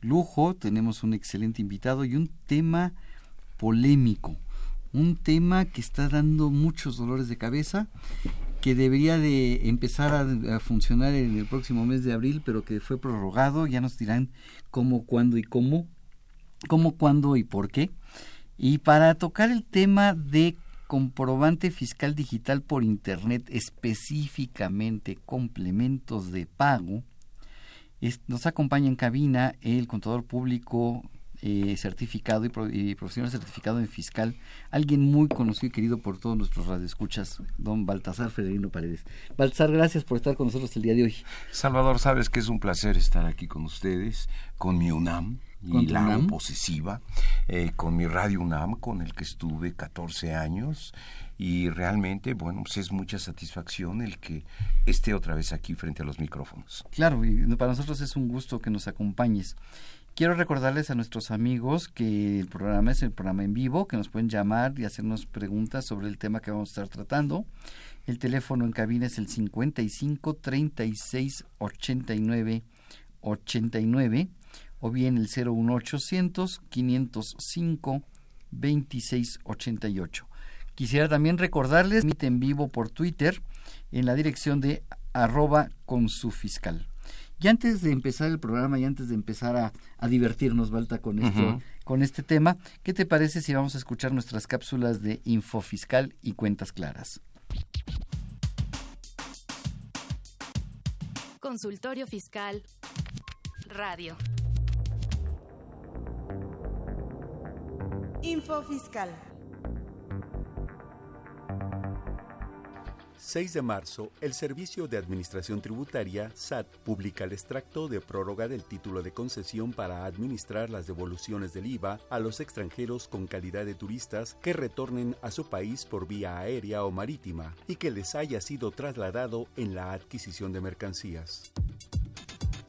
lujo, tenemos un excelente invitado y un tema polémico, un tema que está dando muchos dolores de cabeza, que debería de empezar a, a funcionar en el próximo mes de abril, pero que fue prorrogado, ya nos dirán cómo, cuándo y cómo, cómo, cuándo y por qué. Y para tocar el tema de comprobante fiscal digital por Internet, específicamente complementos de pago, es- nos acompaña en cabina el contador público eh, certificado y, pro- y profesional certificado en fiscal, alguien muy conocido y querido por todos nuestros radioescuchas, don Baltasar Federino Paredes. Baltasar, gracias por estar con nosotros el día de hoy. Salvador, sabes que es un placer estar aquí con ustedes, con mi UNAM y ¿Con tu la UNAM? opositiva, eh, con mi Radio UNAM, con el que estuve 14 años, y realmente, bueno, pues es mucha satisfacción el que esté otra vez aquí frente a los micrófonos. Claro, y para nosotros es un gusto que nos acompañes. Quiero recordarles a nuestros amigos que el programa es el programa en vivo, que nos pueden llamar y hacernos preguntas sobre el tema que vamos a estar tratando. El teléfono en cabina es el 55 36 89 89 o bien el 01800 505 26 88. Quisiera también recordarles, emite en vivo por Twitter en la dirección de arroba con su fiscal. Y antes de empezar el programa y antes de empezar a, a divertirnos, Balta, con, esto, con este tema, ¿qué te parece si vamos a escuchar nuestras cápsulas de info fiscal y cuentas claras? Consultorio Fiscal. Radio. Info fiscal. 6 de marzo, el Servicio de Administración Tributaria, SAT, publica el extracto de prórroga del título de concesión para administrar las devoluciones del IVA a los extranjeros con calidad de turistas que retornen a su país por vía aérea o marítima y que les haya sido trasladado en la adquisición de mercancías.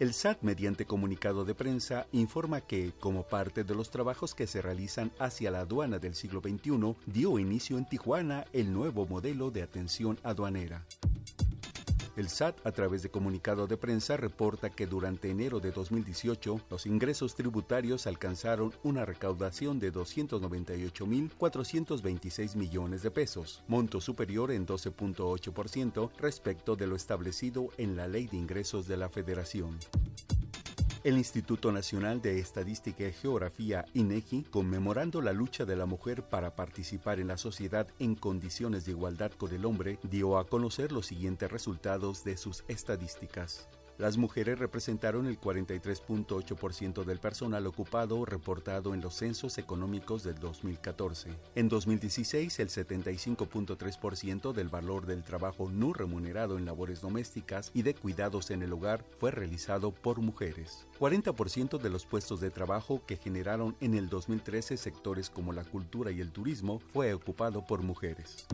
El SAT, mediante comunicado de prensa, informa que, como parte de los trabajos que se realizan hacia la aduana del siglo XXI, dio inicio en Tijuana el nuevo modelo de atención aduanera. El SAT, a través de comunicado de prensa, reporta que durante enero de 2018 los ingresos tributarios alcanzaron una recaudación de 298.426 millones de pesos, monto superior en 12.8% respecto de lo establecido en la Ley de Ingresos de la Federación. El Instituto Nacional de Estadística y Geografía, INEGI, conmemorando la lucha de la mujer para participar en la sociedad en condiciones de igualdad con el hombre, dio a conocer los siguientes resultados de sus estadísticas. Las mujeres representaron el 43.8% del personal ocupado reportado en los censos económicos del 2014. En 2016, el 75.3% del valor del trabajo no remunerado en labores domésticas y de cuidados en el hogar fue realizado por mujeres. 40% de los puestos de trabajo que generaron en el 2013 sectores como la cultura y el turismo fue ocupado por mujeres.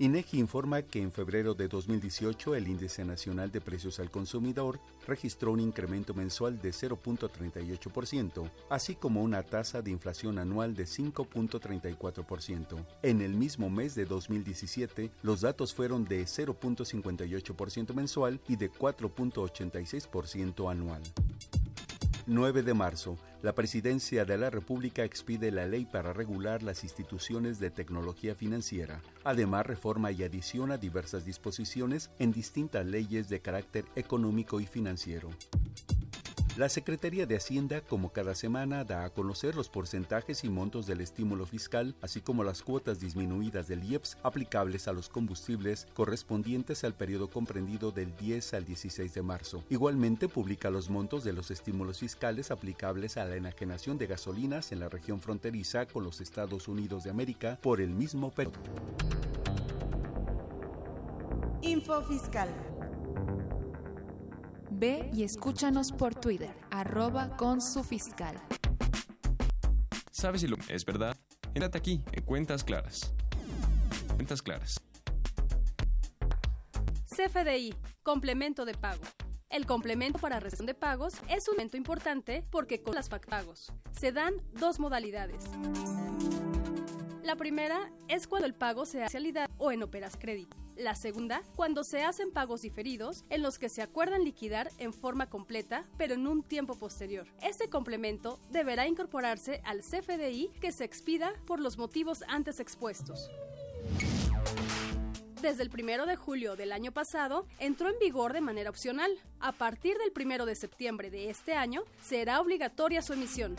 INEGI informa que en febrero de 2018 el Índice Nacional de Precios al Consumidor registró un incremento mensual de 0.38%, así como una tasa de inflación anual de 5.34%. En el mismo mes de 2017, los datos fueron de 0.58% mensual y de 4.86% anual. 9 de marzo, la Presidencia de la República expide la ley para regular las instituciones de tecnología financiera. Además, reforma y adiciona diversas disposiciones en distintas leyes de carácter económico y financiero. La Secretaría de Hacienda, como cada semana, da a conocer los porcentajes y montos del estímulo fiscal, así como las cuotas disminuidas del IEPS aplicables a los combustibles correspondientes al periodo comprendido del 10 al 16 de marzo. Igualmente publica los montos de los estímulos fiscales aplicables a la enajenación de gasolinas en la región fronteriza con los Estados Unidos de América por el mismo periodo. Info Fiscal. Ve y escúchanos por Twitter, arroba con su fiscal. ¿Sabes si lo es verdad? Quédate aquí en Cuentas Claras. Cuentas Claras. CFDI, complemento de pago. El complemento para recepción de pagos es un momento importante porque con las pagos se dan dos modalidades. La primera es cuando el pago se hace realidad o en operas crédito. La segunda, cuando se hacen pagos diferidos en los que se acuerdan liquidar en forma completa, pero en un tiempo posterior. Este complemento deberá incorporarse al CFDI que se expida por los motivos antes expuestos. Desde el 1 de julio del año pasado, entró en vigor de manera opcional. A partir del 1 de septiembre de este año, será obligatoria su emisión.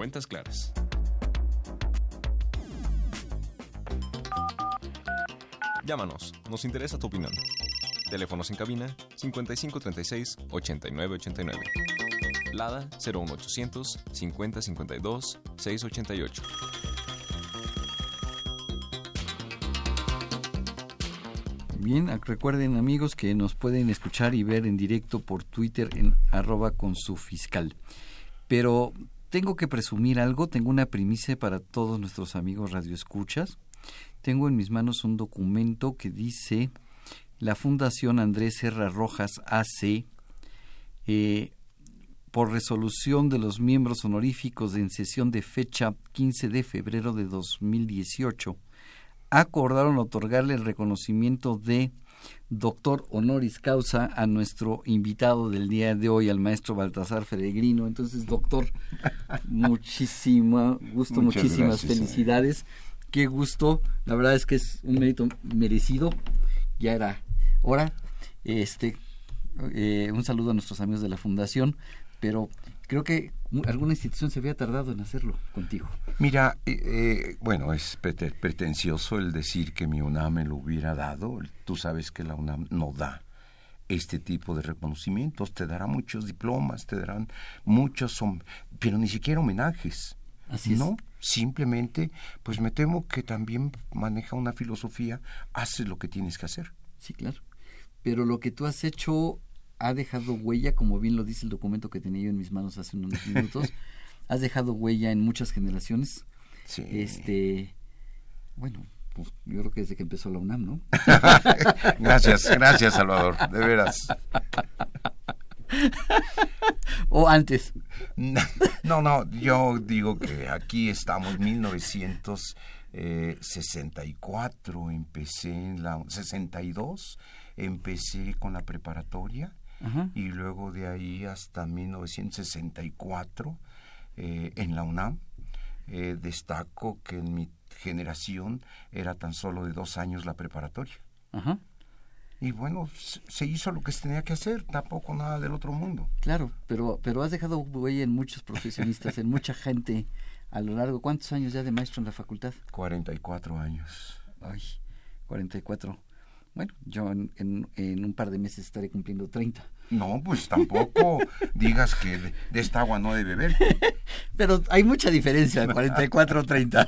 Cuentas claras. Llámanos, nos interesa tu opinión. Teléfonos en cabina 5536 8989. Lada 01800 5052 688. Bien, recuerden amigos que nos pueden escuchar y ver en directo por Twitter en arroba con su fiscal. Pero tengo que presumir algo, tengo una primicia para todos nuestros amigos radioescuchas. Tengo en mis manos un documento que dice la Fundación Andrés Serra Rojas AC, eh, por resolución de los miembros honoríficos en sesión de fecha 15 de febrero de 2018, acordaron otorgarle el reconocimiento de doctor honoris causa a nuestro invitado del día de hoy, al maestro Baltasar Feregrino. Entonces, doctor, muchísimo gusto, Muchas muchísimas gracias, felicidades. Qué gusto, la verdad es que es un mérito merecido. Ya era hora. Este, eh, un saludo a nuestros amigos de la fundación, pero creo que alguna institución se había tardado en hacerlo contigo. Mira, eh, eh, bueno, es prete- pretencioso el decir que mi UNAM me lo hubiera dado. Tú sabes que la UNAM no da este tipo de reconocimientos. Te dará muchos diplomas, te darán muchos, pero ni siquiera homenajes. Así es. ¿No? Simplemente, pues me temo que también maneja una filosofía, haces lo que tienes que hacer. Sí, claro. Pero lo que tú has hecho ha dejado huella, como bien lo dice el documento que tenía yo en mis manos hace unos minutos. has dejado huella en muchas generaciones. Sí. Este, bueno, pues yo creo que desde que empezó la UNAM, ¿no? gracias, gracias Salvador, de veras. o antes. No, no, yo digo que aquí estamos 1964, empecé en la 62, empecé con la preparatoria Ajá. y luego de ahí hasta 1964 eh, en la UNAM. Eh, destaco que en mi generación era tan solo de dos años la preparatoria. Ajá. Y bueno, se- se hizo lo que se tenía que hacer, tampoco nada del otro mundo. Claro, pero, pero has dejado huella en muchos profesionistas, en mucha gente a lo largo. ¿Cuántos años ya de maestro en la facultad? 44 años. Ay, 44. Bueno, yo en, en, en un par de meses estaré cumpliendo 30. No, pues tampoco digas que de, de esta agua no de beber. Pero hay mucha diferencia, 44 30.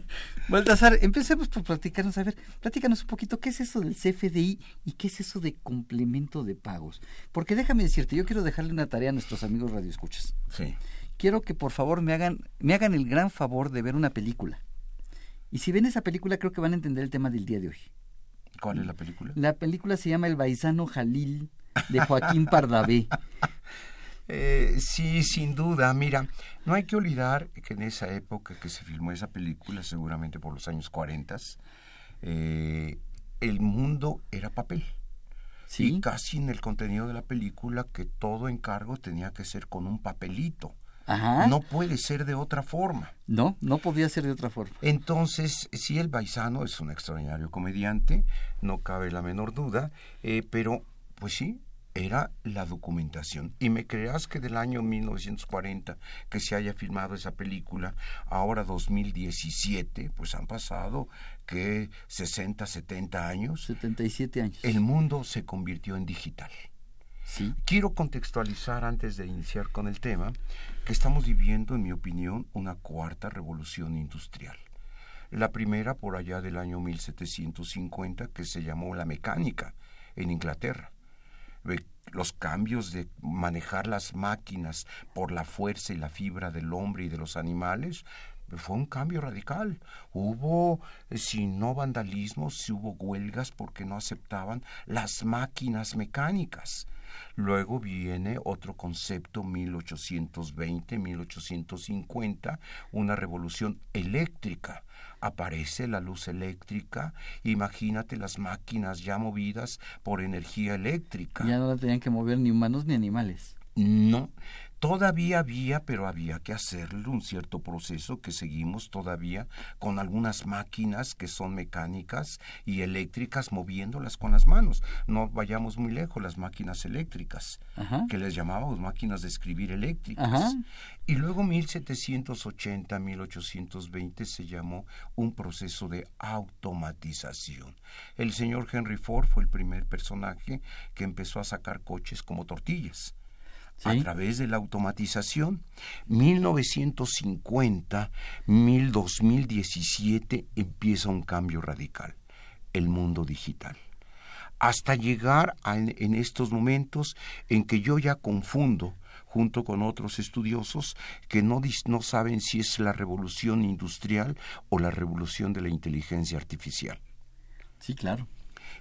Baltasar, empecemos por platicarnos. A ver, platícanos un poquito, ¿qué es eso del CFDI y qué es eso de complemento de pagos? Porque déjame decirte, yo quiero dejarle una tarea a nuestros amigos radioescuchas. Sí. Quiero que por favor me hagan, me hagan el gran favor de ver una película. Y si ven esa película, creo que van a entender el tema del día de hoy. ¿Cuál es la película? La película se llama El Baisano Jalil de Joaquín Pardavé. Eh, sí, sin duda. Mira, no hay que olvidar que en esa época que se filmó esa película, seguramente por los años 40, eh, el mundo era papel. Sí. Y casi en el contenido de la película que todo encargo tenía que ser con un papelito. Ajá. No puede ser de otra forma. No, no podía ser de otra forma. Entonces, sí, el Baisano es un extraordinario comediante, no cabe la menor duda, eh, pero, pues sí, era la documentación. Y me creas que del año 1940 que se haya filmado esa película, ahora 2017, pues han pasado que 60, 70 años. 77 años. El mundo se convirtió en digital. Quiero contextualizar antes de iniciar con el tema que estamos viviendo, en mi opinión, una cuarta revolución industrial. La primera por allá del año 1750 que se llamó la mecánica en Inglaterra los cambios de manejar las máquinas por la fuerza y la fibra del hombre y de los animales, fue un cambio radical. Hubo, eh, si no vandalismo, si hubo huelgas porque no aceptaban las máquinas mecánicas. Luego viene otro concepto, 1820-1850, una revolución eléctrica aparece la luz eléctrica, imagínate las máquinas ya movidas por energía eléctrica. Ya no la tenían que mover ni humanos ni animales. No, Todavía había, pero había que hacerlo, un cierto proceso que seguimos todavía con algunas máquinas que son mecánicas y eléctricas moviéndolas con las manos. No vayamos muy lejos, las máquinas eléctricas, que les llamábamos máquinas de escribir eléctricas. Y luego 1780, 1820 se llamó un proceso de automatización. El señor Henry Ford fue el primer personaje que empezó a sacar coches como tortillas a través de la automatización. 1950, 2017 empieza un cambio radical, el mundo digital. Hasta llegar en estos momentos en que yo ya confundo junto con otros estudiosos que no, no saben si es la revolución industrial o la revolución de la inteligencia artificial. Sí, claro.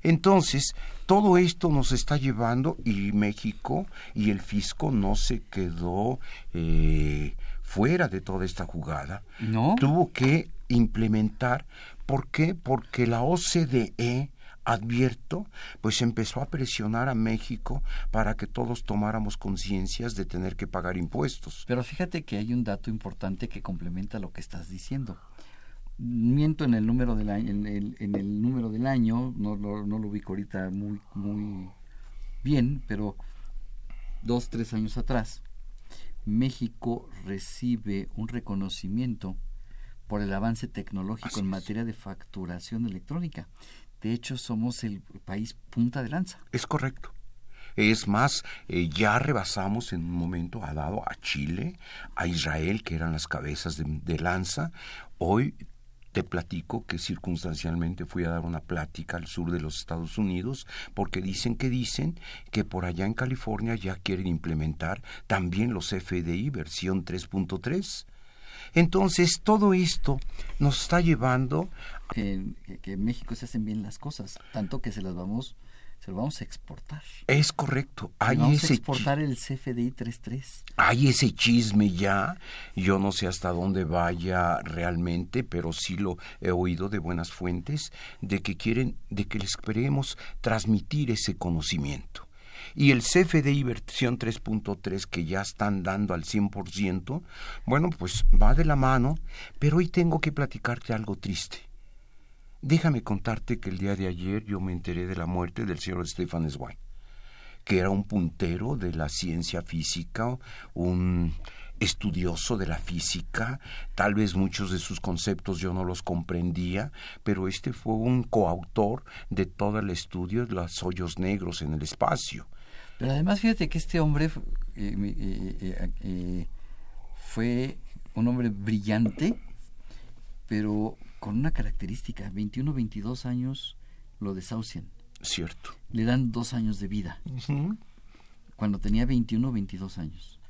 Entonces, todo esto nos está llevando y México y el fisco no se quedó eh, fuera de toda esta jugada. No. Tuvo que implementar. ¿Por qué? Porque la OCDE advierto, pues empezó a presionar a México para que todos tomáramos conciencias de tener que pagar impuestos. Pero fíjate que hay un dato importante que complementa lo que estás diciendo miento en el número del año, en el, en el número del año, no, no, no, lo ubico ahorita muy, muy bien, pero dos, tres años atrás, México recibe un reconocimiento por el avance tecnológico en materia de facturación electrónica. De hecho, somos el país punta de lanza. Es correcto. Es más, eh, ya rebasamos en un momento, ha dado a Chile, a Israel, que eran las cabezas de, de lanza. Hoy te platico que circunstancialmente fui a dar una plática al sur de los Estados Unidos porque dicen que dicen que por allá en California ya quieren implementar también los FDI versión 3.3. Entonces, todo esto nos está llevando... Que, que en México se hacen bien las cosas, tanto que se las vamos se lo vamos a exportar. Es correcto. Hay vamos ese a exportar el CFDI 3.3. Hay ese chisme ya. Yo no sé hasta dónde vaya realmente, pero sí lo he oído de buenas fuentes de que quieren, de que les queremos transmitir ese conocimiento. Y el CFDI versión 3.3 que ya están dando al 100%, bueno, pues va de la mano, pero hoy tengo que platicarte algo triste Déjame contarte que el día de ayer yo me enteré de la muerte del señor Stefan Zweig, que era un puntero de la ciencia física, un estudioso de la física, tal vez muchos de sus conceptos yo no los comprendía, pero este fue un coautor de todo el estudio de los hoyos negros en el espacio. Pero además fíjate que este hombre fue un hombre brillante, pero con una característica, 21, 22 años lo desahucian. Cierto. Le dan dos años de vida. Cuando tenía 21, 22 años.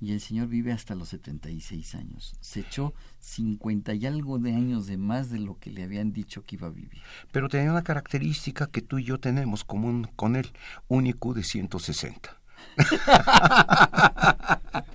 Y el señor vive hasta los 76 años. Se echó 50 y algo de años de más de lo que le habían dicho que iba a vivir. Pero tenía una característica que tú y yo tenemos común con él, un IQ de 160.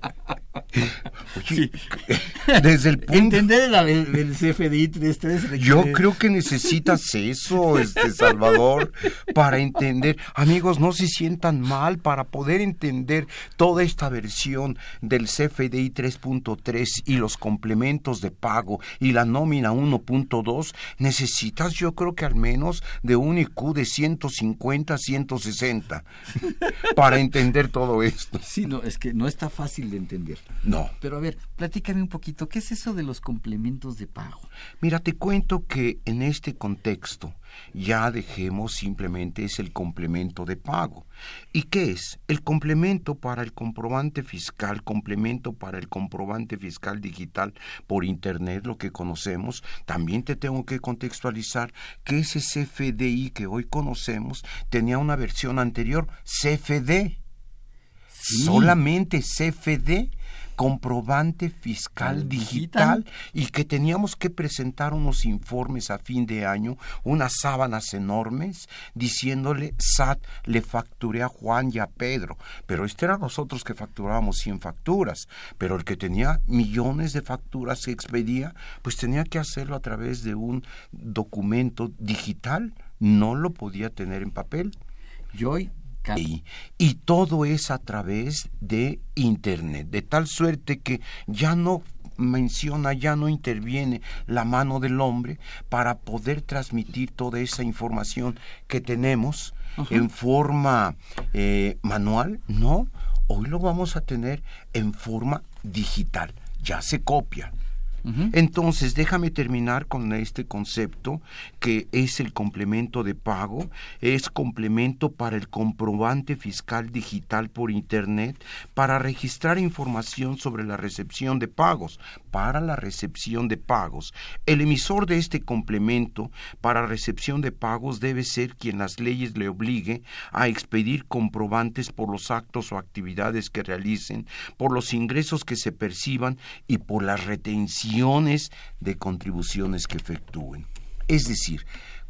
desde el punto... Entender el, el, el CFDI 33 Yo creo que necesitas eso, este Salvador, para entender. Amigos, no se sientan mal para poder entender toda esta versión del CFDI 3.3 y los complementos de pago y la nómina 1.2. Necesitas, yo creo que al menos de un IQ de 150, 160 para entender todo esto. Sí, no, es que no está fácil de entender. No. Pero a ver, platícame un poquito, ¿qué es eso de los complementos de pago? Mira, te cuento que en este contexto ya dejemos simplemente es el complemento de pago. ¿Y qué es? El complemento para el comprobante fiscal, complemento para el comprobante fiscal digital por Internet, lo que conocemos. También te tengo que contextualizar que ese CFDI que hoy conocemos tenía una versión anterior, CFD. Solamente CFD comprobante fiscal digital, digital, y que teníamos que presentar unos informes a fin de año, unas sábanas enormes, diciéndole SAT le facturé a Juan y a Pedro, pero este era nosotros que facturábamos 100 facturas, pero el que tenía millones de facturas que expedía, pues tenía que hacerlo a través de un documento digital, no lo podía tener en papel. Yo hoy y, y, todo es a través de Internet, de tal suerte que ya no menciona, ya no interviene la mano del hombre para poder transmitir toda esa información que tenemos en forma eh, manual, no, hoy lo vamos a tener en forma digital, ya se copia. Entonces, déjame terminar con este concepto que es el complemento de pago, es complemento para el comprobante fiscal digital por Internet para registrar información sobre la recepción de pagos, para la recepción de pagos. El emisor de este complemento para recepción de pagos debe ser quien las leyes le obligue a expedir comprobantes por los actos o actividades que realicen, por los ingresos que se perciban y por las retenciones de contribuciones que efectúen. Es decir,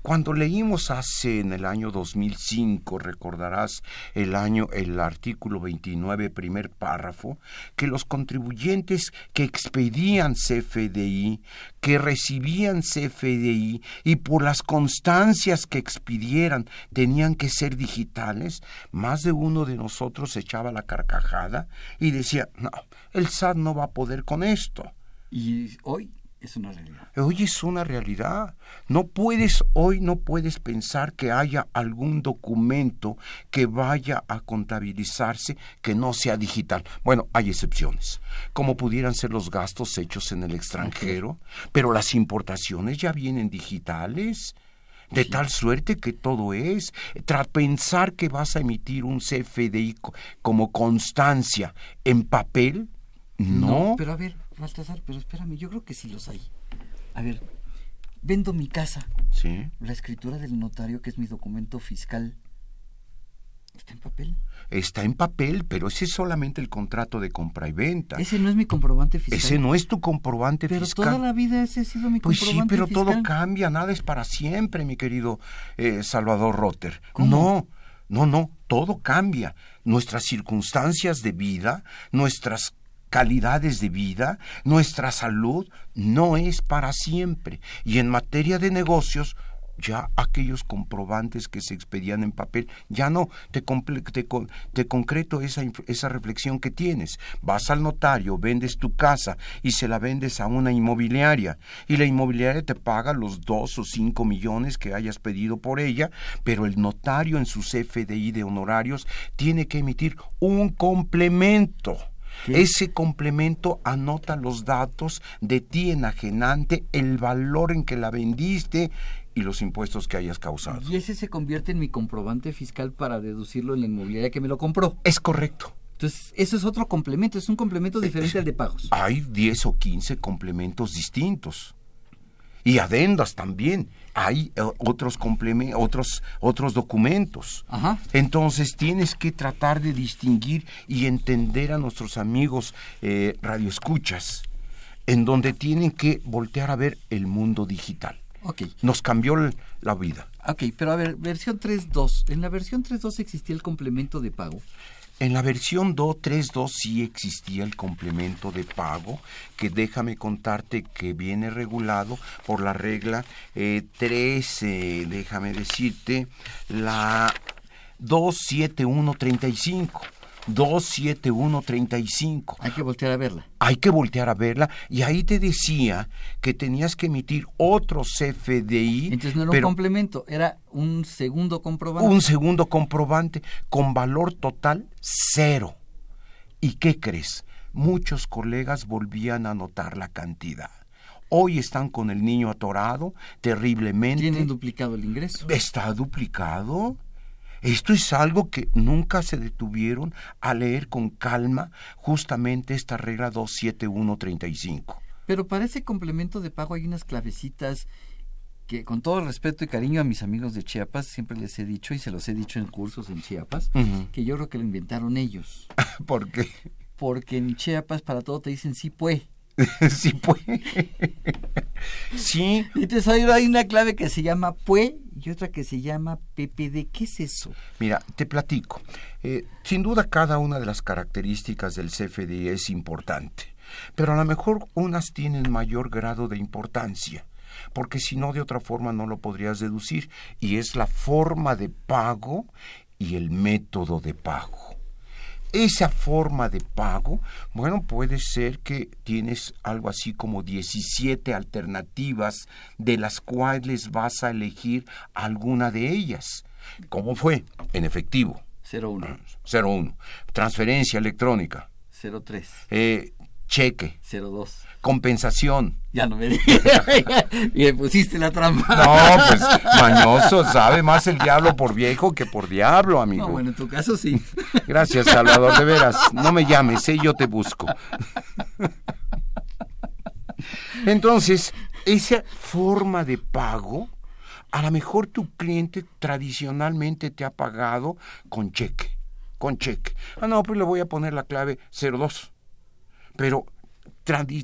cuando leímos hace en el año 2005, recordarás el año el artículo 29, primer párrafo, que los contribuyentes que expedían CFDI, que recibían CFDI y por las constancias que expidieran tenían que ser digitales, más de uno de nosotros echaba la carcajada y decía, no, el SAT no va a poder con esto. Y hoy es una realidad. Hoy es una realidad. No puedes, hoy no puedes pensar que haya algún documento que vaya a contabilizarse que no sea digital. Bueno, hay excepciones, como pudieran ser los gastos hechos en el extranjero, pero las importaciones ya vienen digitales. De sí. tal suerte que todo es. Tras pensar que vas a emitir un CFDI como constancia en papel, no. no pero a ver, Baltasar, pero espérame, yo creo que sí los hay. A ver, vendo mi casa. Sí. La escritura del notario, que es mi documento fiscal, ¿está en papel? Está en papel, pero ese es solamente el contrato de compra y venta. Ese no es mi comprobante fiscal. Ese no es tu comprobante pero fiscal. Pero toda la vida ese ha sido mi pues comprobante fiscal. Pues sí, pero fiscal. todo cambia, nada es para siempre, mi querido eh, Salvador Rotter. ¿Cómo? No, no, no, todo cambia. Nuestras circunstancias de vida, nuestras calidades de vida, nuestra salud no es para siempre. Y en materia de negocios, ya aquellos comprobantes que se expedían en papel, ya no, te, te, te concreto esa, esa reflexión que tienes. Vas al notario, vendes tu casa y se la vendes a una inmobiliaria y la inmobiliaria te paga los dos o cinco millones que hayas pedido por ella, pero el notario en su CFDI de honorarios tiene que emitir un complemento. ¿Sí? Ese complemento anota los datos de ti enajenante, el valor en que la vendiste y los impuestos que hayas causado. Y ese se convierte en mi comprobante fiscal para deducirlo en la inmobiliaria que me lo compró. Es correcto. Entonces, eso es otro complemento, es un complemento diferente es, al de pagos. Hay 10 o 15 complementos distintos. Y adendas también. Hay eh, otros, otros, otros documentos. Ajá. Entonces tienes que tratar de distinguir y entender a nuestros amigos eh, radioescuchas, en donde tienen que voltear a ver el mundo digital. Okay. Nos cambió la vida. Ok, pero a ver, versión 3.2. En la versión 3.2 existía el complemento de pago. En la versión 2.3.2 sí existía el complemento de pago, que déjame contarte que viene regulado por la regla eh, 13, déjame decirte, la 27135. 27135. Hay que voltear a verla. Hay que voltear a verla y ahí te decía que tenías que emitir otro CFDI. Entonces no era pero un complemento, era un segundo comprobante. un segundo comprobante con valor total cero. ¿Y qué crees? Muchos colegas volvían a anotar la cantidad. Hoy están con el niño atorado terriblemente. Tienen duplicado el ingreso. ¿Está duplicado? Esto es algo que nunca se detuvieron a leer con calma justamente esta regla 27135. Pero para ese complemento de pago hay unas clavecitas que con todo el respeto y cariño a mis amigos de Chiapas, siempre les he dicho y se los he dicho en cursos en Chiapas, que yo creo que lo inventaron ellos. ¿Por qué? Porque en Chiapas para todo te dicen sí pues. sí puede. sí. Entonces hay, hay una clave que se llama PUE y otra que se llama PPD. ¿Qué es eso? Mira, te platico. Eh, sin duda cada una de las características del CFDI es importante, pero a lo mejor unas tienen mayor grado de importancia, porque si no de otra forma no lo podrías deducir, y es la forma de pago y el método de pago. Esa forma de pago, bueno, puede ser que tienes algo así como 17 alternativas de las cuales vas a elegir alguna de ellas. ¿Cómo fue? En efectivo. 01, 01. Transferencia electrónica. 03, Eh, cheque. 02. Compensación. Ya no me y me pusiste la trampa. No, pues mañoso, sabe más el diablo por viejo que por diablo, amigo. No, bueno, en tu caso sí. Gracias, Salvador, de veras. No me llames, ¿eh? yo te busco. Entonces, esa forma de pago, a lo mejor tu cliente tradicionalmente te ha pagado con cheque, con cheque. Ah, no, pues le voy a poner la clave 02. Pero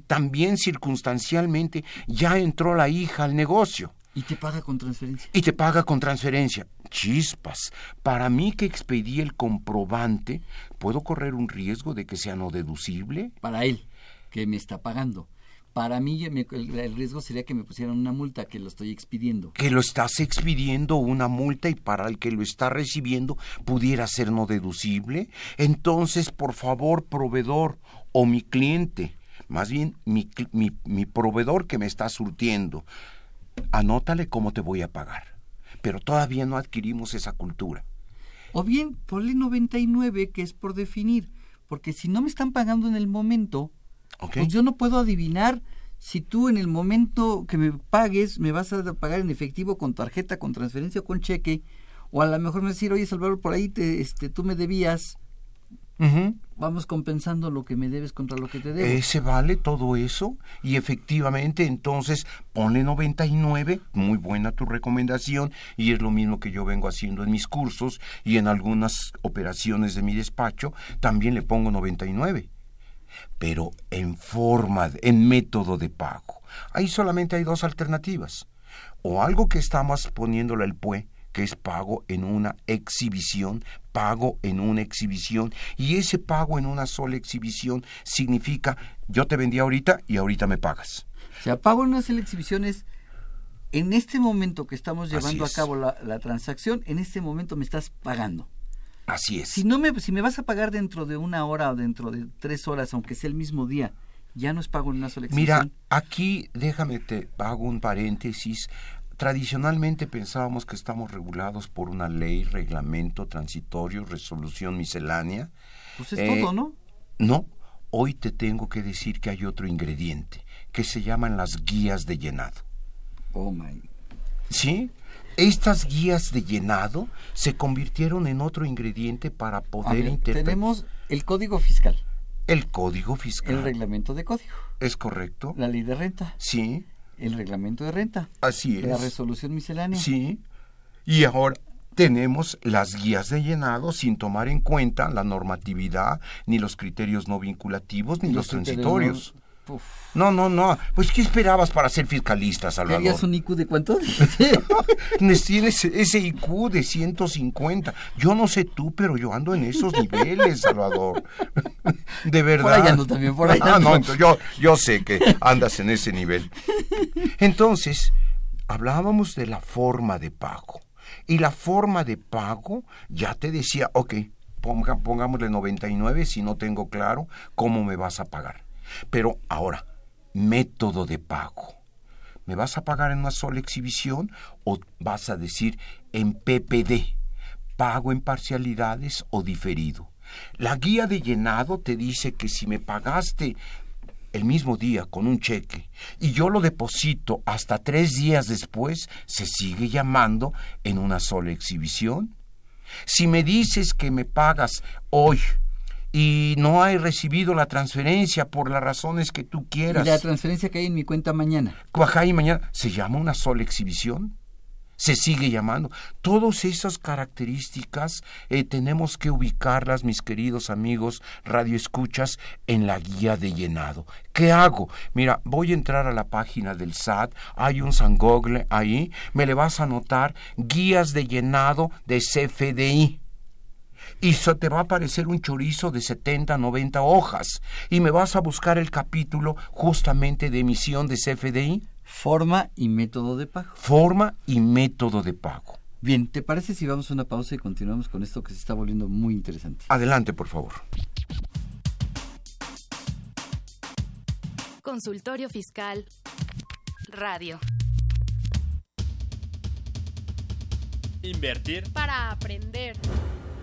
también circunstancialmente ya entró la hija al negocio Y te paga con transferencia. y te paga con transferencia. Chispas, para mí que expedí el comprobante, ¿puedo correr un riesgo de que sea no deducible? Para él, que me está pagando. Para mí el riesgo sería que me pusieran una multa que lo estoy expidiendo. Que lo estás expidiendo una multa y para el que lo está recibiendo pudiera ser no deducible. Entonces, por favor, proveedor o mi cliente, más bien mi, mi, mi proveedor que me está surtiendo, anótale cómo te voy a pagar. Pero todavía no adquirimos esa cultura. O bien, ponle 99, que es por definir. Porque si no me están pagando en el momento, pues yo no puedo adivinar si tú en el momento que me pagues me vas a pagar en efectivo con tarjeta, con transferencia o con cheque. O a lo mejor me vas a decir, oye Salvador, por ahí te, este, tú me debías. Vamos compensando lo que me debes contra lo que te debo. ¿Ese vale todo eso? Y efectivamente, entonces, ponle 99, muy buena tu recomendación, y es lo mismo que yo vengo haciendo en mis cursos y en algunas operaciones de mi despacho, también le pongo 99. Pero en forma, en método de pago. Ahí solamente hay dos alternativas. O algo que estamos poniéndole al PUE, que es pago en una exhibición, pago en una exhibición, y ese pago en una sola exhibición significa yo te vendí ahorita y ahorita me pagas. O sea, pago en unas exhibiciones. En este momento que estamos llevando a es. cabo la, la transacción, en este momento me estás pagando. Así es. Si no me, si me vas a pagar dentro de una hora o dentro de tres horas, aunque sea el mismo día, ya no es pago en una sola Mira, exhibición. aquí déjame te hago un paréntesis. Tradicionalmente pensábamos que estamos regulados por una ley, reglamento transitorio, resolución miscelánea. Pues es Eh, todo, ¿no? No, hoy te tengo que decir que hay otro ingrediente, que se llaman las guías de llenado. Oh my. ¿Sí? Estas guías de llenado se convirtieron en otro ingrediente para poder interpretar tenemos el código fiscal, el código fiscal. el reglamento de código, ¿Es correcto? la ley de renta, Sí, el reglamento de renta, así la es. resolución miscelánea. Sí. Y ahora tenemos las guías de llenado sin tomar en cuenta la normatividad, ni los criterios no vinculativos, ni los, criterios transitorios. No- No, no, no. Pues, ¿qué esperabas para ser fiscalista, Salvador? ¿Tenías un IQ de cuánto? Tienes ese IQ de 150. Yo no sé tú, pero yo ando en esos niveles, Salvador. De verdad. Por ahí ando también, por ahí Ah, ando. no, entonces yo, yo sé que andas en ese nivel. Entonces, hablábamos de la forma de pago. Y la forma de pago, ya te decía, ok, ponga, pongámosle 99 si no tengo claro cómo me vas a pagar. Pero ahora, método de pago. ¿Me vas a pagar en una sola exhibición o vas a decir en PPD, pago en parcialidades o diferido? La guía de llenado te dice que si me pagaste el mismo día con un cheque y yo lo deposito hasta tres días después, se sigue llamando en una sola exhibición. Si me dices que me pagas hoy y no hay recibido la transferencia por las razones que tú Y quieras, la transferencia que hay en mi cuenta mañana. Cuajá y mañana, ¿se llama una sola exhibición? Se sigue llamando. Todas esas características eh, tenemos que ubicarlas, mis queridos amigos radioescuchas, en la guía de llenado. ¿Qué hago? Mira, voy a entrar a la página del SAT, hay un San Google ahí, me le vas a anotar guías de llenado de CFDI y se te va a aparecer un chorizo de 70, 90 hojas y me vas a buscar el capítulo justamente de emisión de CFDI. Forma y método de pago. Forma y método de pago. Bien, ¿te parece si vamos a una pausa y continuamos con esto que se está volviendo muy interesante? Adelante, por favor. Consultorio Fiscal Radio. Invertir Para aprender.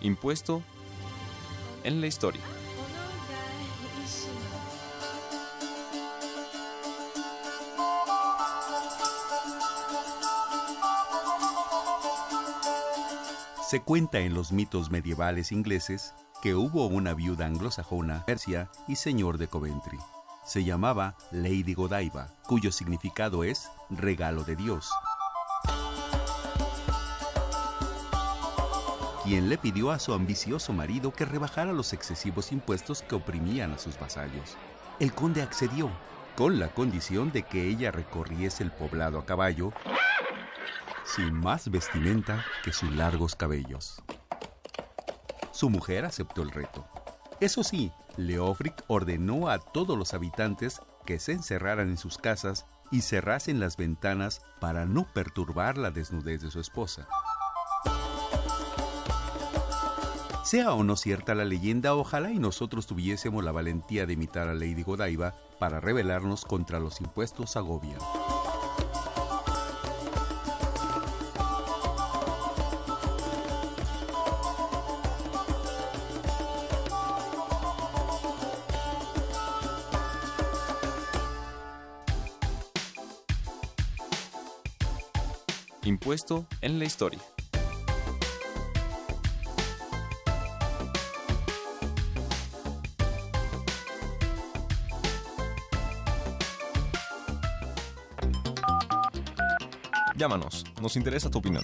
Impuesto en la historia. Se cuenta en los mitos medievales ingleses que hubo una viuda anglosajona, Persia y señor de Coventry. Se llamaba Lady Godiva, cuyo significado es regalo de Dios. Quien le pidió a su ambicioso marido que rebajara los excesivos impuestos que oprimían a sus vasallos. El conde accedió, con la condición de que ella recorriese el poblado a caballo, sin más vestimenta que sus largos cabellos. Su mujer aceptó el reto. Eso sí, Leofric ordenó a todos los habitantes que se encerraran en sus casas y cerrasen las ventanas para no perturbar la desnudez de su esposa. Sea o no cierta la leyenda, ojalá y nosotros tuviésemos la valentía de imitar a Lady Godiva para rebelarnos contra los impuestos a gobierno. Impuesto en la historia. Llámanos, nos interesa tu opinión.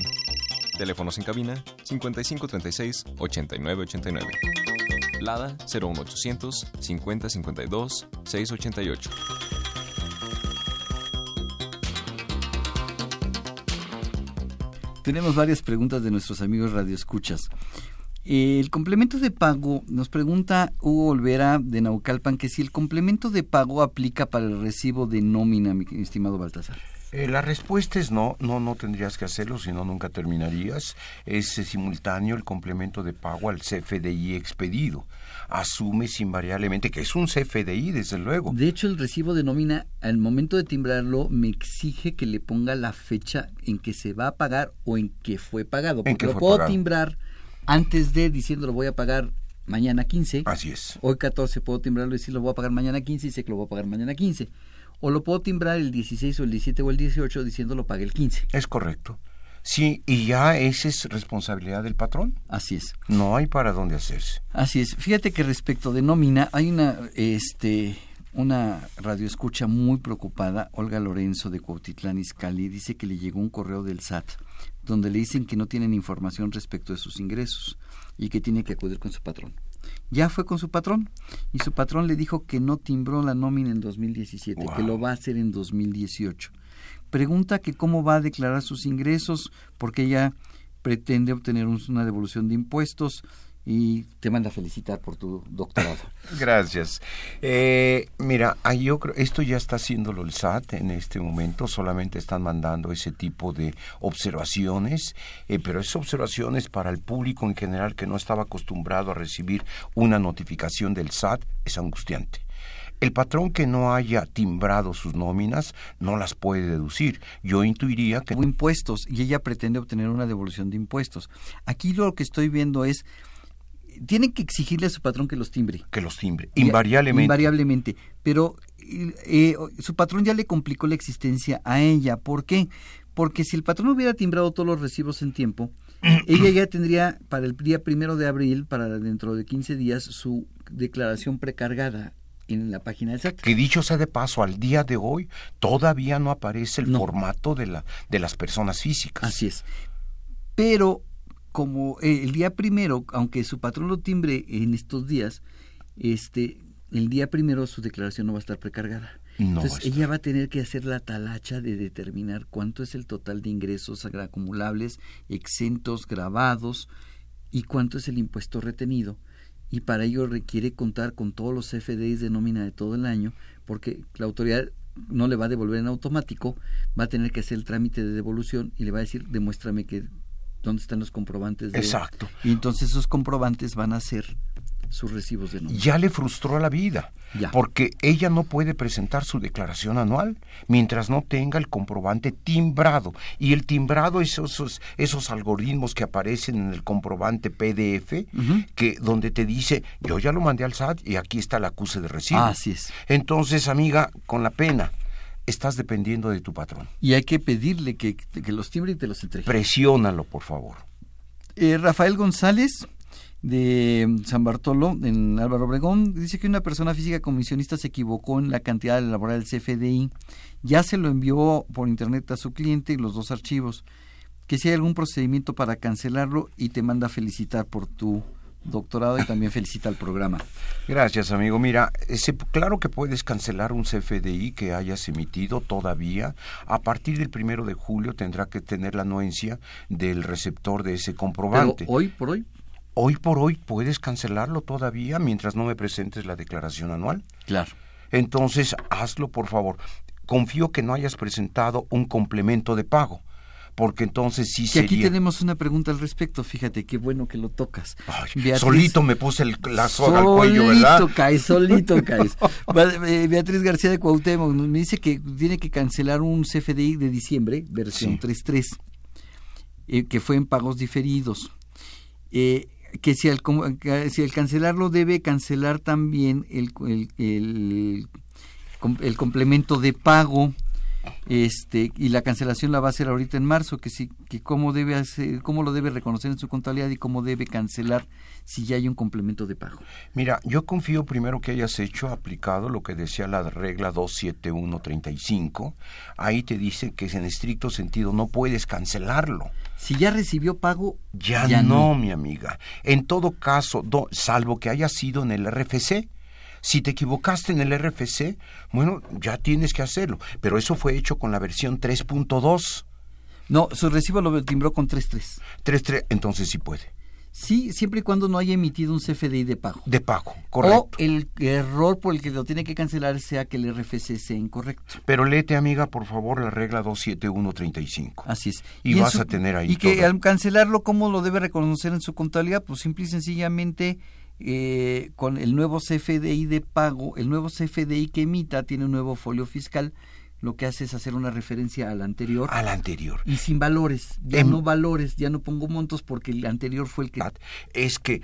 Teléfonos en cabina 5536 8989. Lada 01800 5052 688. Tenemos varias preguntas de nuestros amigos radioescuchas. El complemento de pago, nos pregunta Hugo Olvera de Naucalpan que si el complemento de pago aplica para el recibo de nómina, mi estimado Baltasar. Eh, la respuesta es no, no, no tendrías que hacerlo, si no nunca terminarías. Es eh, simultáneo el complemento de pago al CFDI expedido. Asumes invariablemente que es un CFDI, desde luego. De hecho, el recibo de nómina, al momento de timbrarlo, me exige que le ponga la fecha en que se va a pagar o en que fue pagado. Porque lo puedo timbrar antes de diciendo lo voy a pagar mañana 15. Así es. Hoy 14 puedo timbrarlo y decir lo voy a pagar mañana 15 y sé que lo voy a pagar mañana 15. O lo puedo timbrar el 16 o el 17 o el 18 diciendo lo pague el 15. Es correcto. Sí, y ya esa es responsabilidad del patrón. Así es. No hay para dónde hacerse. Así es. Fíjate que respecto de nómina, hay una, este, una radioescucha muy preocupada, Olga Lorenzo de Cuautitlán Izcalli, dice que le llegó un correo del SAT donde le dicen que no tienen información respecto de sus ingresos y que tiene que acudir con su patrón. Ya fue con su patrón. Y su patrón le dijo que no timbró la nómina en 2017, que lo va a hacer en 2018. Pregunta que cómo va a declarar sus ingresos porque ella pretende obtener una devolución de impuestos y te manda a felicitar por tu doctorado. Gracias. Eh, mira, yo creo, esto ya está haciéndolo el SAT en este momento, solamente están mandando ese tipo de observaciones, eh, pero esas observaciones para el público en general que no estaba acostumbrado a recibir una notificación del SAT es angustiante. El patrón que no haya timbrado sus nóminas no las puede deducir. Yo intuiría que... Impuestos y ella pretende obtener una devolución de impuestos. Aquí lo que estoy viendo es tienen que exigirle a su patrón que los timbre. Que los timbre, invariablemente. Invariablemente. Pero eh, su patrón ya le complicó la existencia a ella. ¿Por qué? Porque si el patrón hubiera timbrado todos los recibos en tiempo, ella ya tendría para el día primero de abril, para dentro de 15 días, su declaración precargada en la página del SAT. Que dicho sea de paso, al día de hoy todavía no aparece el formato de, la, de las personas físicas. Así es. Pero como eh, el día primero, aunque su patrón lo timbre en estos días, este, el día primero su declaración no va a estar precargada. Entonces ella va a tener que hacer la talacha de determinar cuánto es el total de ingresos acumulables, exentos, grabados y cuánto es el impuesto retenido. Y para ello requiere contar con todos los FDIs de nómina de todo el año, porque la autoridad no le va a devolver en automático, va a tener que hacer el trámite de devolución y le va a decir, demuéstrame que dónde están los comprobantes. De, Exacto. Y entonces esos comprobantes van a ser sus recibos de nómina. Ya le frustró la vida, porque ella no puede presentar su declaración anual mientras no tenga el comprobante timbrado. Y el timbrado es esos, esos algoritmos que aparecen en el comprobante PDF, que donde te dice, yo ya lo mandé al SAT y aquí está el acuse de recibo. Así es. Entonces, amiga, con la pena, estás dependiendo de tu patrón. Y hay que pedirle que, que los timbre y te los entregue. Presiónalo, por favor. Eh, Rafael González, de San Bartolo, en Álvaro Obregón, dice que una persona física comisionista se equivocó en la cantidad de elaborar el CFDI. Ya se lo envió por internet a su cliente los dos archivos. Que si hay algún procedimiento para cancelarlo y te manda a felicitar por tu doctorado y también felicita al programa. Gracias, amigo. Mira, ese, claro que puedes cancelar un CFDI que hayas emitido todavía. A partir del primero de julio tendrá que tener la anuencia del receptor de ese comprobante. hoy por hoy. Hoy por hoy puedes cancelarlo todavía mientras no me presentes la declaración anual. Claro. Entonces, hazlo, por favor. Confío que no hayas presentado un complemento de pago porque entonces sí sería... aquí tenemos una pregunta al respecto, fíjate, qué bueno que lo tocas. solito me puse el, la soga al cuello, ¿verdad? Solito caes, solito caes. Eh, Beatriz García de Cuauhtémoc me dice que tiene que cancelar un CFDI de diciembre, versión 3.3, eh, que fue en pagos diferidos. Eh, que si al, si al cancelarlo debe cancelar también el, el, el, el complemento de pago este y la cancelación la va a hacer ahorita en marzo que sí que cómo debe hacer cómo lo debe reconocer en su contabilidad y cómo debe cancelar si ya hay un complemento de pago. Mira yo confío primero que hayas hecho aplicado lo que decía la regla 27135 ahí te dice que en estricto sentido no puedes cancelarlo. Si ya recibió pago ya, no, mi amiga. En todo caso salvo que haya sido en el RFC si te equivocaste en el RFC, bueno, ya tienes que hacerlo. Pero eso fue hecho con la versión 3.2. No, su recibo lo timbró con 3.3. 3.3, entonces sí puede. Sí, siempre y cuando no haya emitido un CFDI de pago. De pago, correcto. O el error por el que lo tiene que cancelar sea que el RFC sea incorrecto. Pero léete, amiga, por favor, la regla 27135. Así es. Y, vas a tener ahí Y que al cancelarlo, ¿cómo lo debe reconocer en su contabilidad? Pues simple y sencillamente eh, con el nuevo CFDI de pago, el nuevo CFDI que emita tiene un nuevo folio fiscal, lo que hace es hacer una referencia al anterior. Al anterior. Y sin valores, ya Em- no valores, ya no pongo montos porque el anterior fue el que... Es que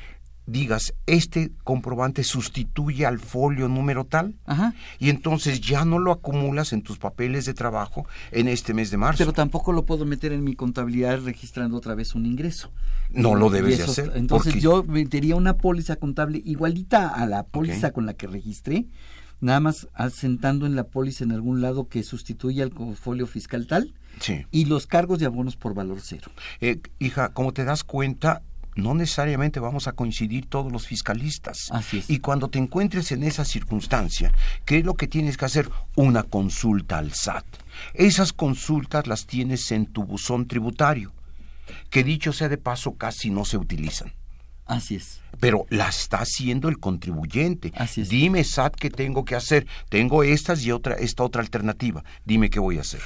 digas, este comprobante sustituye al folio número tal, Ajá. y entonces ya no lo acumulas en tus papeles de trabajo en este mes de marzo. Pero tampoco lo puedo meter en mi contabilidad registrando otra vez un ingreso. No lo debes de hacer, Entonces porque- yo metería una póliza contable igualita a la póliza con la que registré, nada más asentando en la póliza en algún lado que sustituya al folio fiscal tal Sí. y los cargos de abonos por valor cero. Eh, hija, como te das cuenta, no necesariamente vamos a coincidir todos los fiscalistas. Así es. Y cuando te encuentres en esa circunstancia, ¿qué es lo que tienes que hacer? Una consulta al SAT. Esas consultas las tienes en tu buzón tributario, que dicho sea de paso casi no se utilizan. Así es. Pero la está haciendo el contribuyente. Así es. Dime, SAT, ¿qué tengo que hacer? Tengo estas y otra, esta otra alternativa. Dime qué voy a hacer.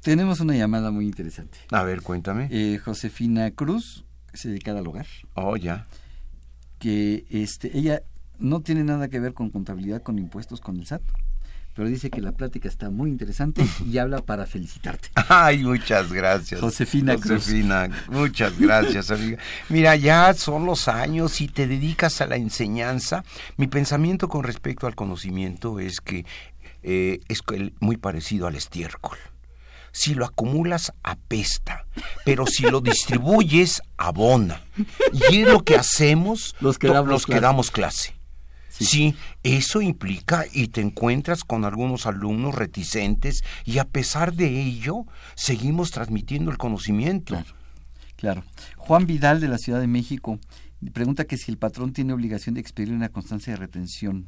Tenemos una llamada muy interesante. A ver, cuéntame. Eh, Josefina Cruz, se dedica al hogar, Oh, ya. que este, ella no tiene nada que ver con contabilidad, con impuestos, con el SAT, pero dice que la plática está muy interesante y habla para felicitarte. Ay, muchas gracias. Josefina Cruz. Josefina, muchas gracias, amiga. Mira, ya son los años y te dedicas a la enseñanza. Mi pensamiento con respecto al conocimiento es que eh, es muy parecido al estiércol. Si lo acumulas, apesta, pero si lo distribuyes, abona. Y es lo que hacemos Los que damos los que clase. damos clase. Sí. eso implica y te encuentras con algunos alumnos reticentes y a pesar de ello seguimos transmitiendo el conocimiento. Claro. Juan Vidal de la Ciudad de México pregunta que si el patrón tiene obligación de expedir una constancia de retención.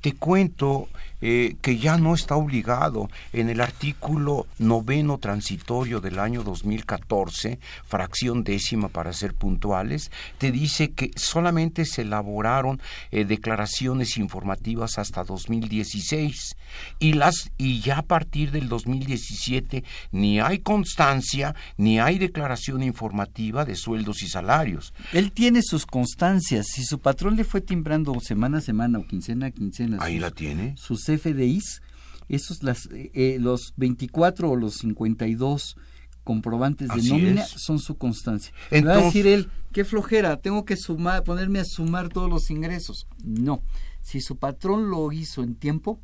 Te cuento eh, que ya no está obligado. En el artículo noveno transitorio del año 2014, fracción décima para ser puntuales, te dice que solamente se elaboraron eh, declaraciones informativas hasta 2016 y las y ya a partir del 2017 ni hay constancia ni hay declaración informativa de sueldos y salarios. Él tiene sus constancias. Si su patrón le fue timbrando semana a semana o quincena a quincena Ahí sus, la tiene. sus FDIs, esos las, eh, eh, los 24 o los 52 comprobantes de Así nómina es. son su constancia. Me va a Entonces- decir él, qué flojera, tengo que sumar, ponerme a sumar todos los ingresos. No, si su patrón lo hizo en tiempo,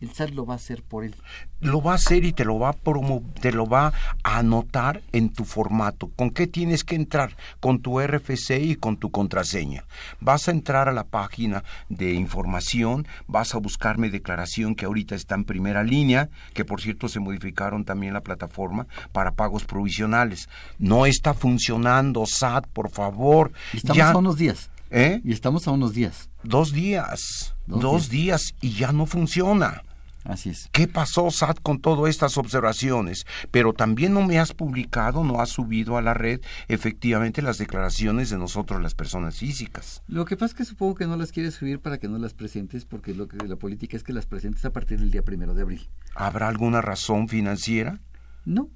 el SAT lo va a hacer por él. lo va a hacer y te lo va a promo- te lo va a anotar en tu formato. ¿Con qué tienes que entrar? Con tu RFC y con tu contraseña. Vas a entrar a la página de información, vas a buscar mi declaración que ahorita está en primera línea, que por cierto se modificaron también la plataforma para pagos provisionales. No está funcionando, SAT, por favor. Estamos Ya- a unos días. ¿Eh? Y estamos a unos días. Dos días. Dos Dos, días y ya no funciona. Así es. ¿Qué pasó, SAT, con todas estas observaciones? Pero también no me has publicado, no has subido a la red efectivamente las declaraciones de nosotros, las personas físicas. Lo que pasa es que supongo que no las quieres subir para que no las presentes, porque lo que la política es que las presentes a partir del día primero de abril. ¿Habrá alguna razón financiera? No,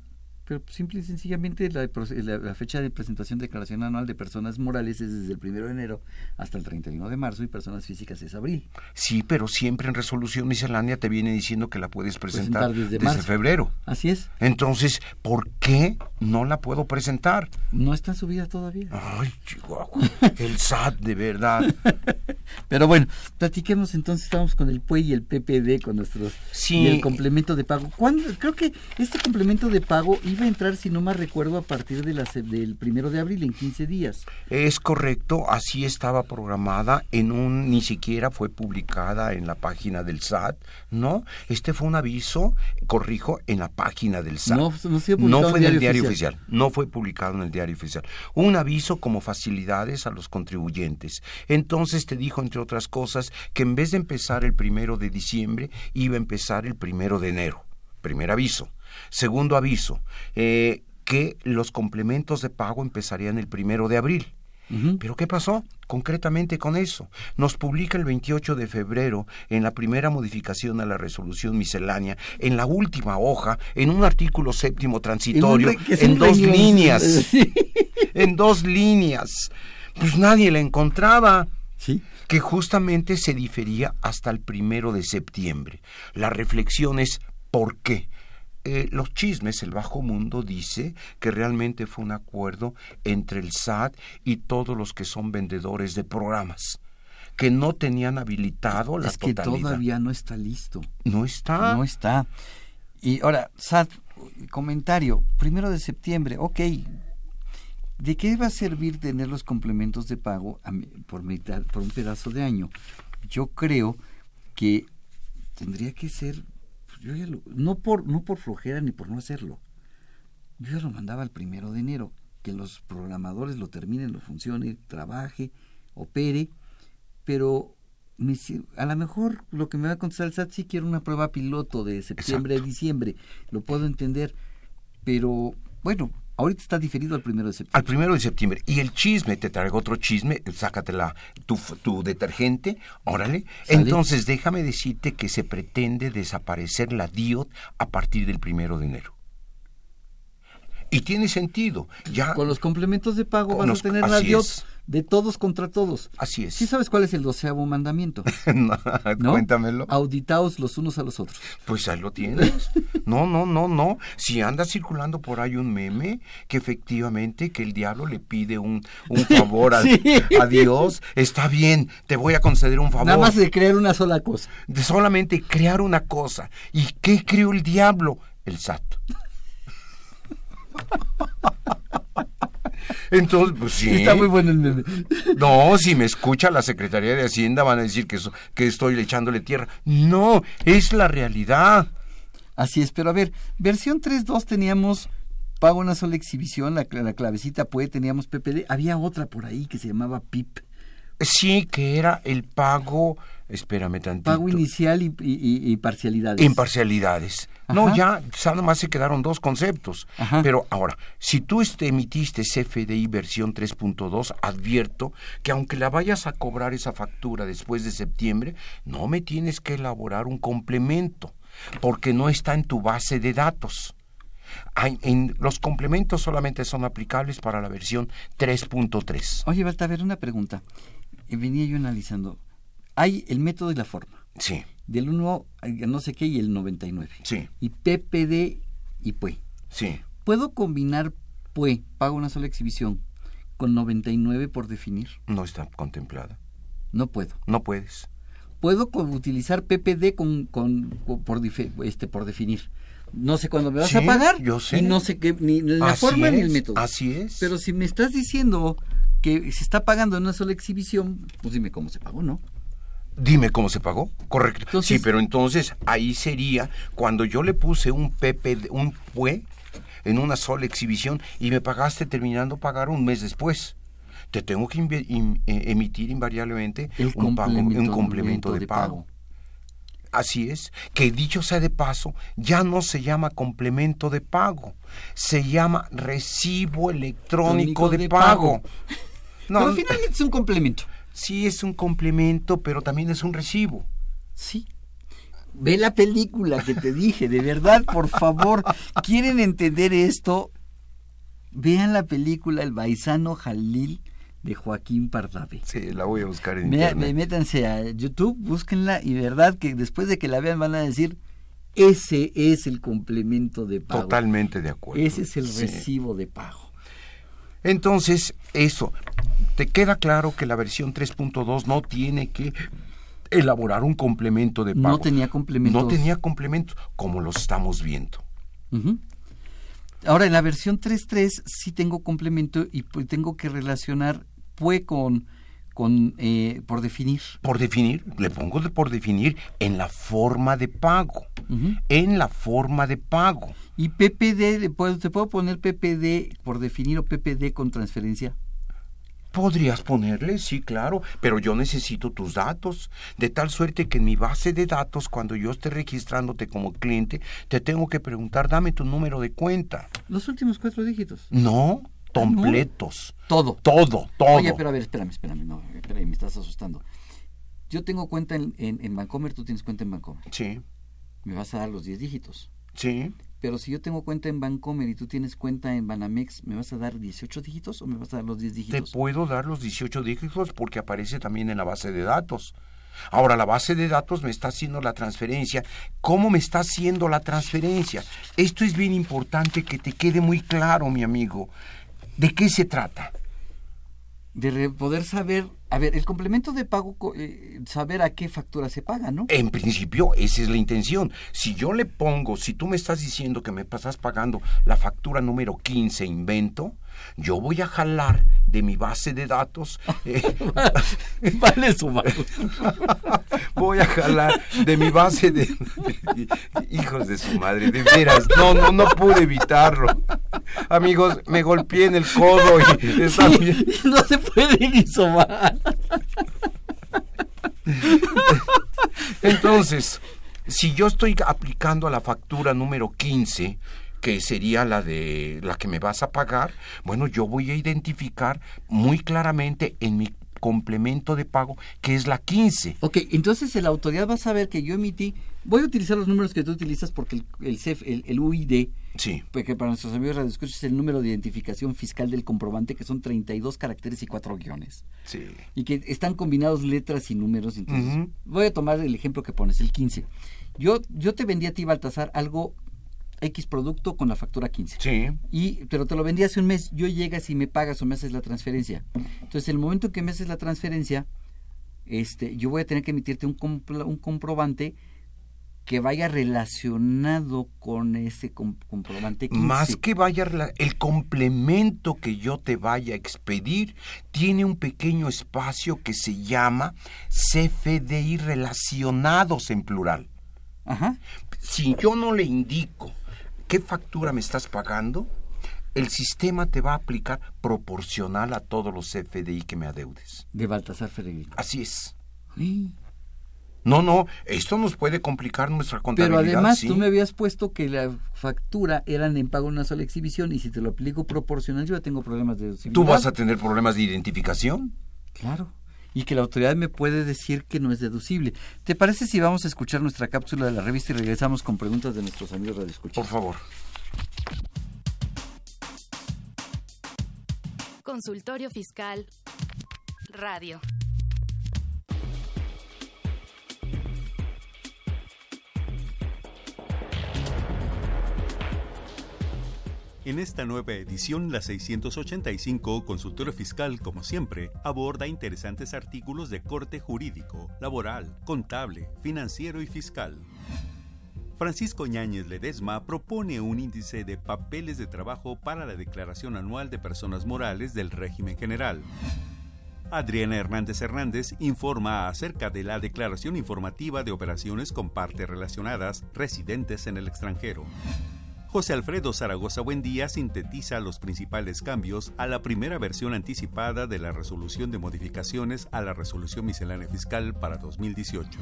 pero simple y sencillamente la, la- la fecha de presentación de declaración anual de personas morales es desde el primero de enero hasta el 31 de marzo y personas físicas es abril. Sí, pero siempre en resolución miscelánea te viene diciendo que la puedes presentar, Presentar desde febrero. Así es. Entonces, ¿por qué no la puedo presentar? No está subida todavía. Ay, Chihuahua, el SAT, de verdad. Pero bueno, platiquemos entonces, estamos con el PUE y el PPD, con nuestros... Sí. Y el complemento de pago. ¿Cuándo? Creo que este complemento de pago iba a entrar, si no más recuerdo, a partir de la, del primero de abril, en 15 días. Es correcto, así estaba programada, en un ni siquiera fue publicada en la página del SAT, ¿no? Este fue un aviso, corrijo, en la página del SAT. No, no se ha publicado No fue en el diario diario oficial. oficial. no fue publicado en el diario oficial. Un aviso como facilidades a los contribuyentes. Entonces te dijo, entre otras cosas, que en vez de empezar el primero de diciembre, iba a empezar el primero de enero. Primer aviso. Segundo aviso, eh, que los complementos de pago empezarían el primero de abril. Pero ¿qué pasó concretamente con eso? Nos publica el 28 de febrero en la primera modificación a la resolución miscelánea, en la última hoja, en un artículo séptimo transitorio, en, dos líneas. en dos líneas. Pues nadie la encontraba. Sí que justamente se difería hasta el primero de septiembre. La reflexión es ¿por qué? Eh, los chismes, el bajo mundo dice que realmente fue un acuerdo entre el SAT y todos los que son vendedores de programas que no tenían habilitado la es que todavía no está listo. No está. No está. Y ahora, SAT, comentario, primero de septiembre, ok, ¿de qué va a servir tener los complementos de pago por, mitad, por un pedazo de año? Yo creo que tendría que ser, yo no, por, no por flojera ni por no hacerlo. Yo ya lo mandaba el primero de enero, que los programadores lo terminen, lo funcione, trabaje, opere, pero a lo mejor lo que me va a contestar el SAT sí quiero una prueba piloto de septiembre a diciembre, lo puedo entender, pero bueno, Ahorita está diferido al primero de septiembre. Al primero de septiembre. Y el chisme, te traigo otro chisme, sácatela tu, tu detergente, órale. Entonces, déjame decirte que se pretende desaparecer la DIOT a partir del primero de enero. Y tiene sentido. Ya, Con los complementos de pago van a tener la DIOT de todos contra todos. Así es. ¿Sí sabes cuál es el doceavo mandamiento? no, Cuéntamelo. Auditaos los unos a los otros. Pues ahí lo tienes. no, no, no, no. Si anda circulando por ahí un meme que efectivamente que el diablo le pide un, un favor a, Dios, está bien, te voy a conceder un favor. Nada más de crear una sola cosa. De solamente crear una cosa. ¿Y qué creó el diablo? El SAT. Entonces, pues sí. Está muy bueno el meme. No, si me escucha la Secretaría de Hacienda van a decir que, que estoy echándole tierra. No, es la realidad. Así es, pero a ver, versión 3.2 teníamos pago una sola exhibición, la, la clavecita puede, teníamos PPD, había otra por ahí que se llamaba PIP. Sí, que era el pago, espérame tantito. Pago inicial y, y, parcialidades. Imparcialidades. No, ya, nada más se quedaron dos conceptos. Pero ahora, si tú este, emitiste CFDI versión 3.2, advierto que aunque la vayas a cobrar esa factura después de septiembre, no me tienes que elaborar un complemento, porque no está en tu base de datos. en, los complementos solamente son aplicables para la versión 3.3. Oye, a ver, una pregunta venía yo analizando. Hay el método y la forma. Sí. Del 1 no sé qué y el 99. Sí. Y PPD y PUE. Sí. ¿Puedo combinar PUE, pago una sola exhibición, con 99 por definir? No está contemplada. No puedo. No puedes. Puedo utilizar PPD con, con, por, este, por definir. No sé cuándo me vas a pagar. Yo sé. Y no sé qué, ni la forma ni el método. Así es. Pero si me estás diciendo que se está pagando en una sola exhibición, pues dime cómo se pagó, ¿no? Dime cómo se pagó, correcto. sí, pero entonces ahí sería cuando yo le puse un PP, un PUE en una sola exhibición y me pagaste terminando pagar un mes después. Te tengo que eh, emitir invariablemente un, pago, un complemento de, pago. Así es, que dicho sea de paso, ya no se llama complemento de pago, se llama recibo electrónico de, pago. Pero finalmente es un complemento. Sí, es un complemento, pero también es un recibo. Sí. Ve la película que te dije, de verdad, por favor. ¿Quieren entender esto? Vean la película El Baisano Jalil de Joaquín Pardavé. Sí, la voy a buscar en internet. Métanse a YouTube, búsquenla y verdad que después de que la vean van a decir, ese es el complemento de pago. Totalmente de acuerdo. Ese es el recibo de pago. Entonces, eso, te queda claro que la versión 3.2 no tiene que elaborar un complemento de pago. No tenía complementos. No tenía complementos, como los estamos viendo. Ahora, en la versión 3.3 sí tengo complemento y pues tengo que relacionar PUE con, con eh, por definir. Por definir, le pongo de por definir en la forma de pago. En la forma de pago. ¿Y PPD, ¿te puedo poner PPD por definir o PPD con transferencia? Podrías ponerle, sí, claro, pero yo necesito tus datos, de tal suerte que en mi base de datos, cuando yo esté registrándote como cliente, te tengo que preguntar, dame tu número de cuenta. Los últimos cuatro dígitos. No, completos. Todo. Todo, todo. Oye, pero a ver, espérame, espérame, no, espérame, me estás asustando. Yo tengo cuenta en, en, en Bancomer, tú tienes cuenta en Bancomer. Sí. Me vas a dar los 10 dígitos. Sí. Pero si yo tengo cuenta en Bancomer y tú tienes cuenta en Banamex, ¿me vas a dar 18 dígitos o me vas a dar los 10 Te dígitos? puedo dar los 18 dígitos porque aparece también en la base de datos. Ahora, la base de datos me está haciendo la transferencia. ¿Cómo me está haciendo la transferencia? Esto es bien importante que te quede muy claro, mi amigo. ¿De qué se trata? De poder saber, a ver, el complemento de pago, eh, saber a qué factura se paga, ¿no? En principio, esa es la intención. Si yo le pongo, si tú me estás diciendo que me estás pagando la factura número 15, invento, yo voy a jalar de mi base de datos. eh, vale su voy a jalar de mi base de. Hijos de su madre, de veras. No, no, no pude evitarlo. Amigos, me golpeé en el codo y está Sí, bien. no se puede ni somar. Entonces, si yo estoy aplicando a la factura número 15, que sería la de la que me vas a pagar, bueno, yo voy a identificar muy claramente en mi complemento de pago que es la 15. Ok, entonces la autoridad va a saber que yo emití, voy a utilizar los números que tú utilizas porque el, el CEF, el, el UID, Sí. porque para nuestros amigos radioescuchas es el número de identificación fiscal del comprobante, que son 32 caracteres y 4 guiones. Sí. Y que están combinados letras y números. Entonces, voy a tomar el ejemplo que pones, el 15. Yo, yo te vendí a ti, Baltasar, algo X producto con la factura 15. Sí. Y, pero te lo vendí hace un mes. Yo llegas y me pagas o me haces la transferencia. Entonces, el momento en que me haces la transferencia, este, yo voy a tener que emitirte un, compro- un comprobante que vaya relacionado con ese com- comprobante 15. Más que vaya el complemento que yo te vaya a expedir tiene un pequeño espacio que se llama CFDI relacionados en plural. Ajá. Si yo no le indico qué factura me estás pagando, el sistema te va a aplicar proporcional a todos los CFDI que me adeudes. De Baltasar Feregrino. Así es. Sí. No, no, esto nos puede complicar nuestra Pero contabilidad. además sí. tú me habías puesto que la factura eran en pago en una sola exhibición y si te lo aplico proporcional yo ya tengo problemas de ¿Tú vas a tener problemas de identificación? Claro. Y que la autoridad me puede decir que no es deducible. ¿Te parece si vamos a escuchar nuestra cápsula de la revista y regresamos con preguntas de nuestros amigos radioescuchas? Por favor. Consultorio Fiscal Radio. En esta nueva edición, la 685, Consultorio Fiscal, como siempre, aborda interesantes artículos de corte jurídico, laboral, contable, financiero y fiscal. Francisco Ñáñez Ledesma propone un índice de papeles de trabajo para la declaración anual de personas morales del régimen general. Adriana Hernández Hernández informa acerca de la declaración informativa de operaciones con partes relacionadas residentes en el extranjero. José Alfredo Zaragoza Buendía sintetiza los principales cambios a la primera versión anticipada de la resolución de modificaciones a la resolución miscelánea fiscal para 2018.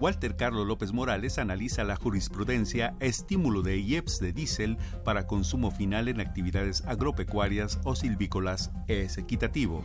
Walter Carlos López Morales analiza la jurisprudencia estímulo de IEPS de diésel para consumo final en actividades agropecuarias o silvícolas es equitativo.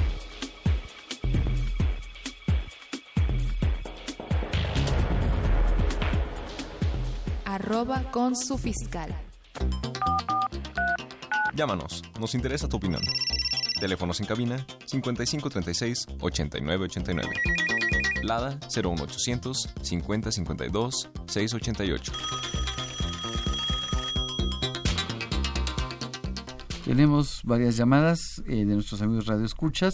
Arroba con su fiscal. Llámanos, nos interesa tu opinión. Teléfonos en cabina 5536 8989. Lada 01800 5052 688. Tenemos varias llamadas eh, de nuestros amigos radioescuchas.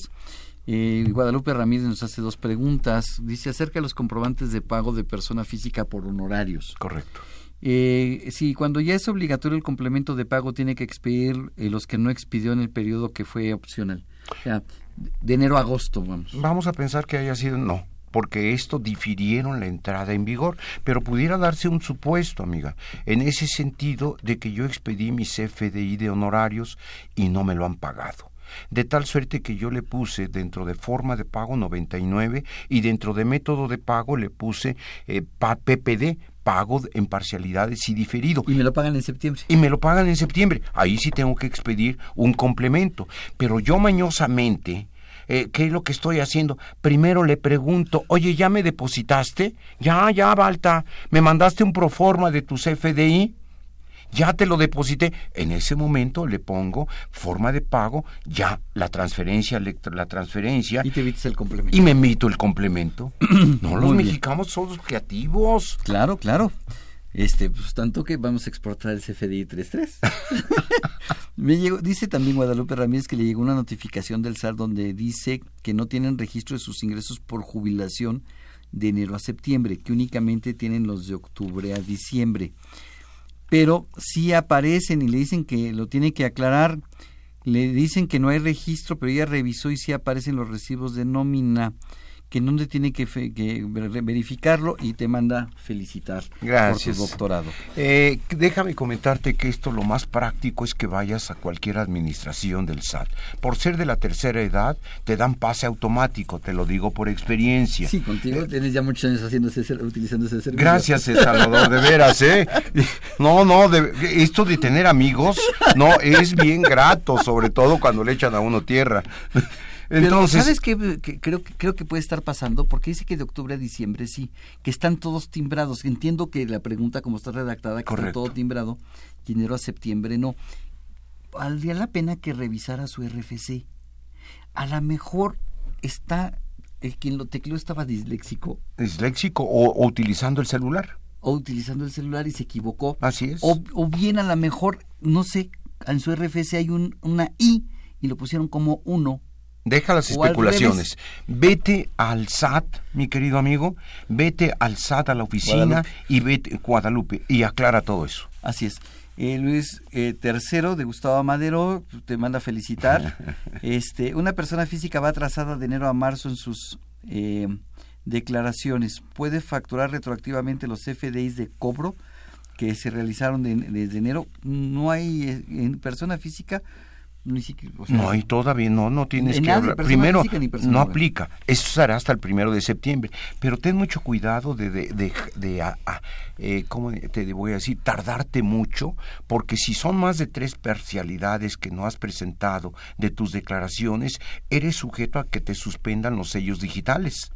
Eh, Guadalupe Ramírez nos hace dos preguntas. Dice acerca de los comprobantes de pago de persona física por honorarios. Correcto. Eh, si cuando ya es obligatorio el complemento de pago tiene que expedir eh, los que no expidió en el periodo que fue opcional. O sea, de enero a agosto, vamos. Vamos a pensar que haya sido, no, porque esto difirieron la entrada en vigor, pero pudiera darse un supuesto, amiga, en ese sentido de que yo expedí mi CFDI de honorarios y no me lo han pagado. De tal suerte que yo le puse dentro de forma de pago 99 y dentro de método de pago le puse eh, PPD, pago en parcialidades y diferido. Y me lo pagan en septiembre. Y me lo pagan en septiembre. Ahí sí tengo que expedir un complemento. Pero yo mañosamente, eh, ¿qué es lo que estoy haciendo? Primero le pregunto, oye, ¿ya me depositaste? Ya, ya, Balta, ¿me mandaste un proforma de tu CFDI? Ya te lo deposité. En ese momento le pongo forma de pago, ya la transferencia, la transferencia. Y te evitas el complemento. Y me emito el complemento. no, los mexicanos son los creativos. Claro, claro. Este, pues tanto que vamos a exportar el CFDI 33. Me llegó, dice también Guadalupe Ramírez que le llegó una notificación del SAR donde dice que no tienen registro de sus ingresos por jubilación de enero a septiembre, que únicamente tienen los de octubre a diciembre. Pero sí aparecen y le dicen que lo tiene que aclarar. Le dicen que no hay registro, pero ella revisó y sí aparecen los recibos de nómina que no tiene que, verificarlo y te manda felicitar Gracias. por tu doctorado. Eh, déjame comentarte que esto lo más práctico es que vayas a cualquier administración del SAT. Por ser de la tercera edad, te dan pase automático, te lo digo por experiencia. Sí, contigo tienes ya muchos años haciendo utilizando ese servicio. Gracias, eh, Salvador, de veras, ¿eh? No, no, esto de tener amigos, no, es bien grato, sobre todo cuando le echan a uno tierra. Entonces, ¿sabes qué? creo, creo que puede estar pasando? Porque dice que de octubre a diciembre sí, que están todos timbrados. Entiendo que la pregunta, como está redactada, que está todo timbrado, y enero a septiembre no. Valdría la pena que revisara su RFC. A lo mejor está, el quien lo tecleó estaba disléxico. Disléxico o, utilizando el celular. O utilizando el celular y se equivocó. Así es. O, o bien a lo mejor, no sé, en su RFC hay un, una I y lo pusieron como uno Deja las especulaciones. Vete al SAT, mi querido amigo, vete al SAT a la oficina y vete Guadalupe y aclara todo eso. Así es. Eh, Luis eh, tercero de Gustavo Madero te manda a felicitar. este, una persona física va atrasada de enero a marzo en sus eh, declaraciones. Puede facturar retroactivamente los FDIs de cobro que se realizaron desde enero. No hay eh, en persona física no, y todavía no, no tienes que hablar. Primero, no aplica. Eso será hasta el primero de septiembre. Pero ten mucho cuidado de, de, de, de eh, ¿cómo te voy a decir? Tardarte mucho, porque si son más de tres parcialidades que no has presentado de tus declaraciones, eres sujeto a que te suspendan los sellos digitales.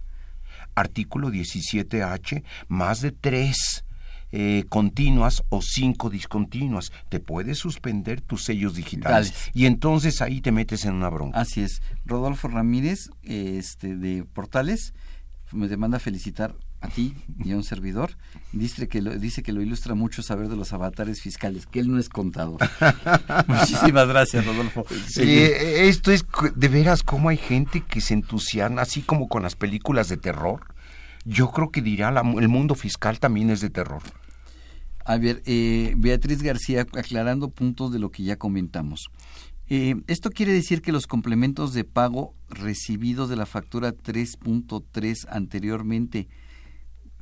Artículo 17H, más de tres eh, continuas o cinco discontinuas. Te puedes suspender tus sellos digitales. Y entonces ahí te metes en una bronca. Así es. Rodolfo Ramírez, este, de Portales, me demanda felicitar a ti y a un servidor. Dice que, lo, dice que lo ilustra mucho saber de los avatares fiscales, que él no es contado. Muchísimas gracias, Rodolfo. esto es de veras cómo hay gente que se entusiasma, así como con las películas de terror. Yo creo que dirá el mundo fiscal también es de terror. A ver, eh, Beatriz García, aclarando puntos de lo que ya comentamos. Eh, esto quiere decir que los complementos de pago recibidos de la factura 3.3 anteriormente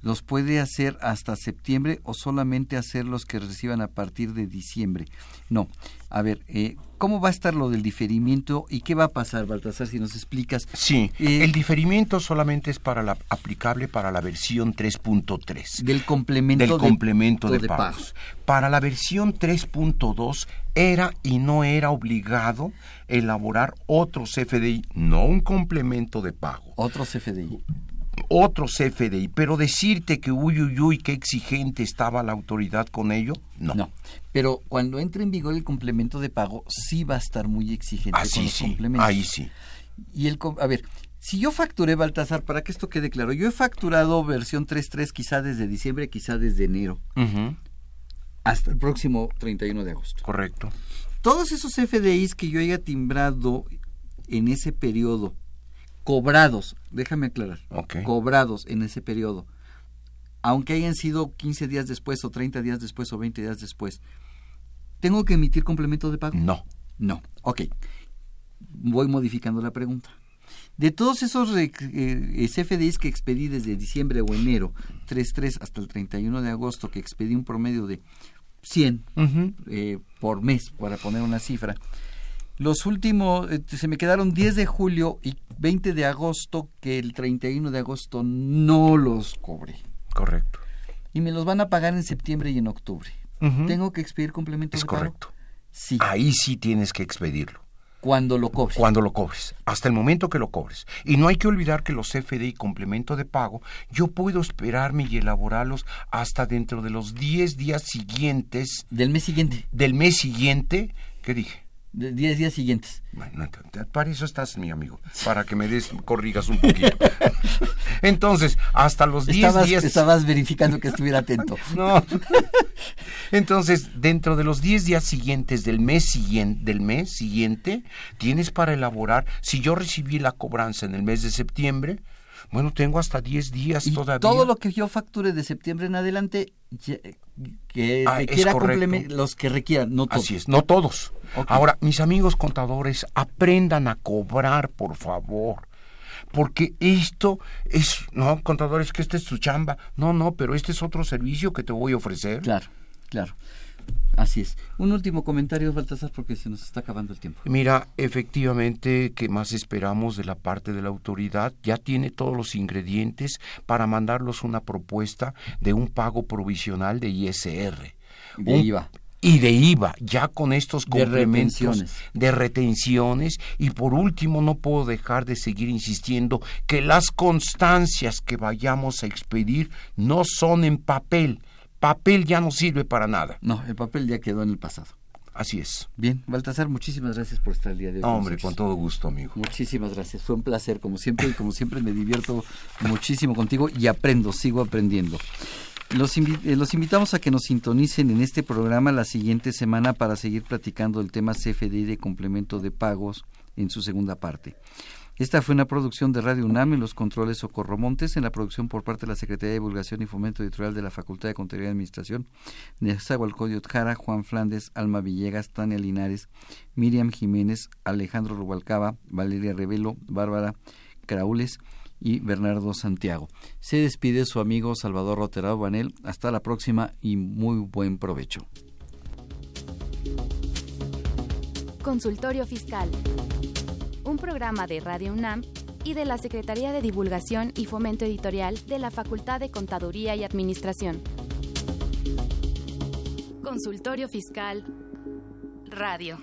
los puede hacer hasta septiembre o solamente hacer los que reciban a partir de diciembre. No, a ver, eh, ¿cómo va a estar lo del diferimiento y qué va a pasar, Baltasar, si nos explicas? Sí, eh, el diferimiento solamente es para la aplicable para la versión 3.3 del complemento del de, complemento de, pagos. Para la versión 3.2 era y no era obligado elaborar otro CFDI, no un complemento de pago. Otro CFDI otro CFDI, pero decirte que uy, uy, uy, qué exigente estaba la autoridad con ello, no. No, pero cuando entre en vigor el complemento de pago, sí va a estar muy exigente ah, con los sí, Ahí sí. Y el, a ver, si yo facturé, Baltasar, para que esto quede claro, yo he facturado versión 3.3 quizá desde diciembre, quizá desde enero, hasta el próximo 31 de agosto. Correcto. Todos esos FDIs que yo haya timbrado en ese periodo, cobrados, déjame aclarar, cobrados en ese periodo, aunque hayan sido 15 días después o 30 días después o 20 días después, ¿tengo que emitir complemento de pago? No. No, ok. Voy modificando la pregunta. De todos esos eh, CFDIs que expedí desde diciembre o enero, 3.3 hasta el 31 de agosto, que expedí un promedio de 100 eh, por mes, para poner una cifra. Los últimos, eh, se me quedaron 10 de julio y 20 de agosto, que el 31 de agosto no los cobré. Correcto. Y me los van a pagar en septiembre y en octubre. ¿Tengo que expedir complementos es de correcto. Sí. Ahí sí tienes que expedirlo. Cuando lo cobres. Cuando lo cobres, hasta el momento que lo cobres. Y no hay que olvidar que los CFDI complemento de pago, yo puedo esperarme y elaborarlos hasta dentro de los 10 días siguientes. Del mes siguiente. Del mes siguiente, ¿qué dije? De 10 días siguientes. Bueno, para eso estás, mi amigo, para que me des, corrigas un poquito. Entonces, hasta los 10 días... Estabas verificando que estuviera atento. no. Entonces, dentro de los 10 días siguientes del mes, siguiente, del mes siguiente, tienes para elaborar, si yo recibí la cobranza en el mes de septiembre, bueno, tengo hasta 10 días y todavía. Todo lo que yo facture de septiembre en adelante, que ah, requiera los que requieran, no todos. Así es, no todos. Ahora, mis amigos contadores, aprendan a cobrar, por favor. Porque esto es, no, contadores, que esta es tu chamba. No, no, pero este es otro servicio que te voy a ofrecer. Claro, claro. Así es. Un último comentario, Baltasar, porque se nos está acabando el tiempo. Mira, efectivamente, ¿qué más esperamos de la parte de la autoridad? Ya tiene todos los ingredientes para mandarlos una propuesta de un pago provisional de ISR. De IVA y de IVA, ya con estos complementos de retenciones. Y por último, no puedo dejar de seguir insistiendo que las constancias que vayamos a expedir no son en papel. Papel ya no sirve para nada. No, el papel ya quedó en el pasado. Así es. Bien, Baltasar, muchísimas gracias por estar el día de hoy. hombre, con todo gusto, amigo. Muchísimas gracias. Fue un placer, como siempre, y como siempre me divierto muchísimo contigo y aprendo, sigo aprendiendo. Los, eh, los, invitamos a que nos sintonicen en este programa la siguiente semana para seguir platicando el tema CFDI de complemento de pagos en su segunda parte. Esta fue una producción de Radio UNAM en los controles Socorro Montes, en la producción por parte de la Secretaría de Divulgación y Fomento Editorial de la Facultad de Contaduría y Administración, Nezahualcóyotl Jara, Juan Flandes, Alma Villegas, Tania Linares, Miriam Jiménez, Alejandro Rubalcaba, Valeria Revelo, Bárbara Craules, y Bernardo Santiago. Se despide su amigo Salvador Roterado Banel. Hasta la próxima y muy buen provecho. Consultorio Fiscal. Un programa de Radio UNAM y de la Secretaría de Divulgación y Fomento Editorial de la Facultad de Contaduría y Administración. Consultorio Fiscal Radio.